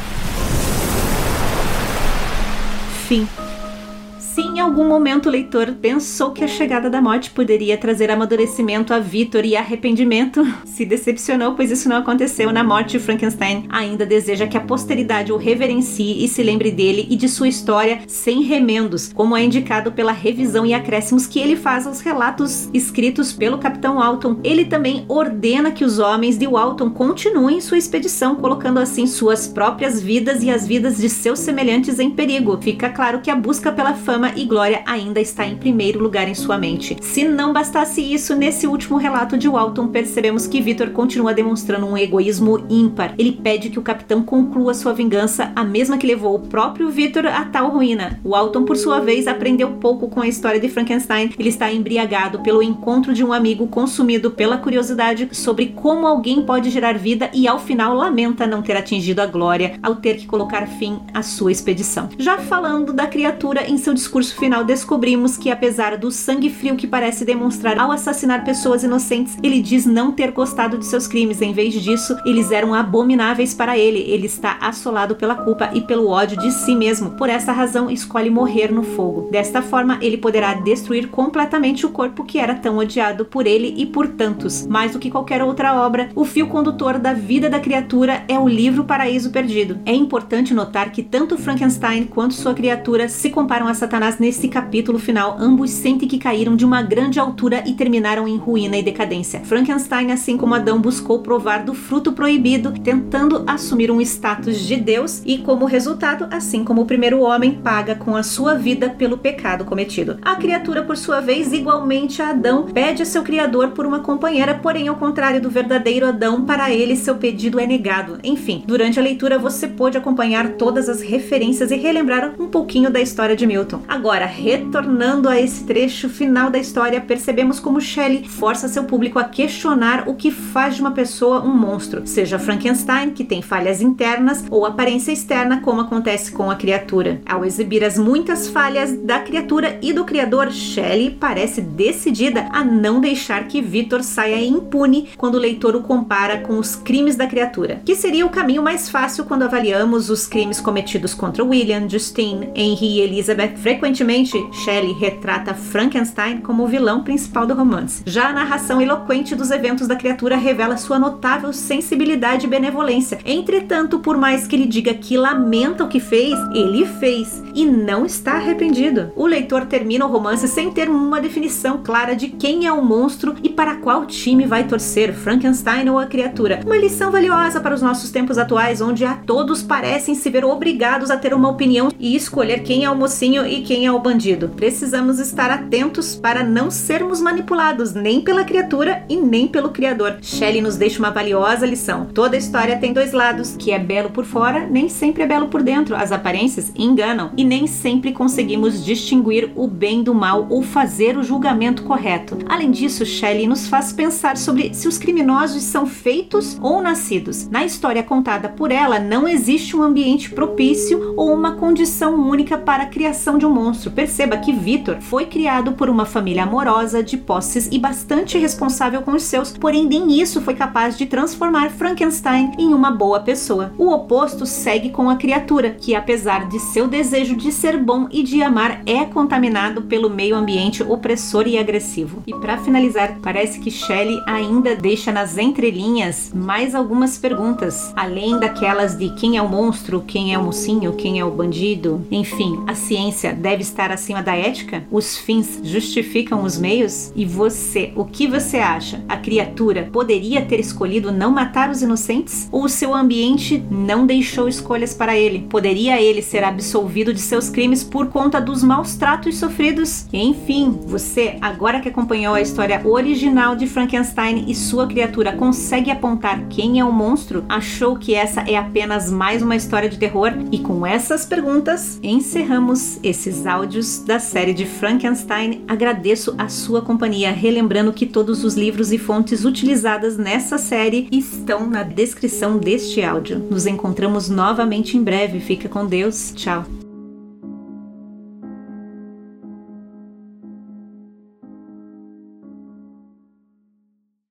Fim. Se em algum momento o leitor pensou que a chegada da morte poderia trazer amadurecimento a Victor e arrependimento, se decepcionou, pois isso não aconteceu na morte Frankenstein. Ainda deseja que a posteridade o reverencie e se lembre dele e de sua história sem remendos, como é indicado pela revisão e acréscimos que ele faz aos relatos escritos pelo Capitão Alton. Ele também ordena que os homens de Walton continuem sua expedição, colocando assim suas próprias vidas e as vidas de seus semelhantes em perigo. Fica claro que a busca pela fama e glória ainda está em primeiro lugar em sua mente. Se não bastasse isso, nesse último relato de Walton, percebemos que Victor continua demonstrando um egoísmo ímpar. Ele pede que o capitão conclua sua vingança, a mesma que levou o próprio Victor a tal ruína. Walton, por sua vez, aprendeu pouco com a história de Frankenstein. Ele está embriagado pelo encontro de um amigo consumido pela curiosidade sobre como alguém pode gerar vida e ao final lamenta não ter atingido a glória ao ter que colocar fim à sua expedição. Já falando da criatura em seu discurso discurso final, descobrimos que, apesar do sangue frio que parece demonstrar ao assassinar pessoas inocentes, ele diz não ter gostado de seus crimes. Em vez disso, eles eram abomináveis para ele. Ele está assolado pela culpa e pelo ódio de si mesmo. Por essa razão, escolhe morrer no fogo. Desta forma, ele poderá destruir completamente o corpo que era tão odiado por ele e por tantos. Mais do que qualquer outra obra, o fio condutor da vida da criatura é o livro Paraíso Perdido. É importante notar que tanto Frankenstein quanto sua criatura se comparam a Satanás Satanás nesse capítulo final, ambos sentem que caíram de uma grande altura e terminaram em ruína e decadência. Frankenstein, assim como Adão, buscou provar do fruto proibido, tentando assumir um status de Deus e, como resultado, assim como o primeiro homem, paga com a sua vida pelo pecado cometido. A criatura, por sua vez, igualmente a Adão, pede a seu criador por uma companheira, porém, ao contrário do verdadeiro Adão, para ele seu pedido é negado. Enfim, durante a leitura você pôde acompanhar todas as referências e relembrar um pouquinho da história de Milton. Agora, retornando a esse trecho final da história, percebemos como Shelley força seu público a questionar o que faz de uma pessoa um monstro, seja Frankenstein, que tem falhas internas, ou aparência externa, como acontece com a criatura. Ao exibir as muitas falhas da criatura e do criador, Shelley parece decidida a não deixar que Victor saia impune quando o leitor o compara com os crimes da criatura, que seria o caminho mais fácil quando avaliamos os crimes cometidos contra William, Justine, Henry e Elizabeth Frequentemente, Shelley retrata Frankenstein como o vilão principal do romance. Já a narração eloquente dos eventos da criatura revela sua notável sensibilidade e benevolência. Entretanto, por mais que ele diga que lamenta o que fez, ele fez e não está arrependido. O leitor termina o romance sem ter uma definição clara de quem é o monstro e para qual time vai torcer, Frankenstein ou a criatura. Uma lição valiosa para os nossos tempos atuais, onde a todos parecem se ver obrigados a ter uma opinião e escolher quem é o mocinho e quem é o bandido. Precisamos estar atentos para não sermos manipulados nem pela criatura e nem pelo criador. Shelley nos deixa uma valiosa lição. Toda história tem dois lados, que é belo por fora, nem sempre é belo por dentro. As aparências enganam e nem sempre conseguimos distinguir o bem do mal ou fazer o julgamento correto. Além disso, Shelley nos faz pensar sobre se os criminosos são feitos ou nascidos. Na história contada por ela, não existe um ambiente propício ou uma condição única para a criação de um monstro. Perceba que Victor foi criado por uma família amorosa, de posses e bastante responsável com os seus, porém nem isso foi capaz de transformar Frankenstein em uma boa pessoa. O oposto segue com a criatura, que apesar de seu desejo de ser bom e de amar, é contaminado pelo meio ambiente opressor e agressivo. E para finalizar, parece que Shelley ainda deixa nas entrelinhas mais algumas perguntas, além daquelas de quem é o monstro, quem é o mocinho, quem é o bandido. Enfim, a ciência deve estar acima da ética? Os fins justificam os meios? E você, o que você acha? A criatura poderia ter escolhido não matar os inocentes? Ou o seu ambiente não deixou escolhas para ele? Poderia ele ser absolvido de seus crimes por conta dos maus tratos sofridos? Enfim, você, agora que acompanhou a história original de Frankenstein e sua criatura, consegue apontar quem é o monstro? Achou que essa é apenas mais uma história de terror? E com essas perguntas, encerramos esses áudios da série de Frankenstein. Agradeço a sua companhia, relembrando que todos os livros e fontes utilizadas nessa série estão na descrição deste áudio. Nos encontramos novamente em breve. Fica com Deus. Tchau.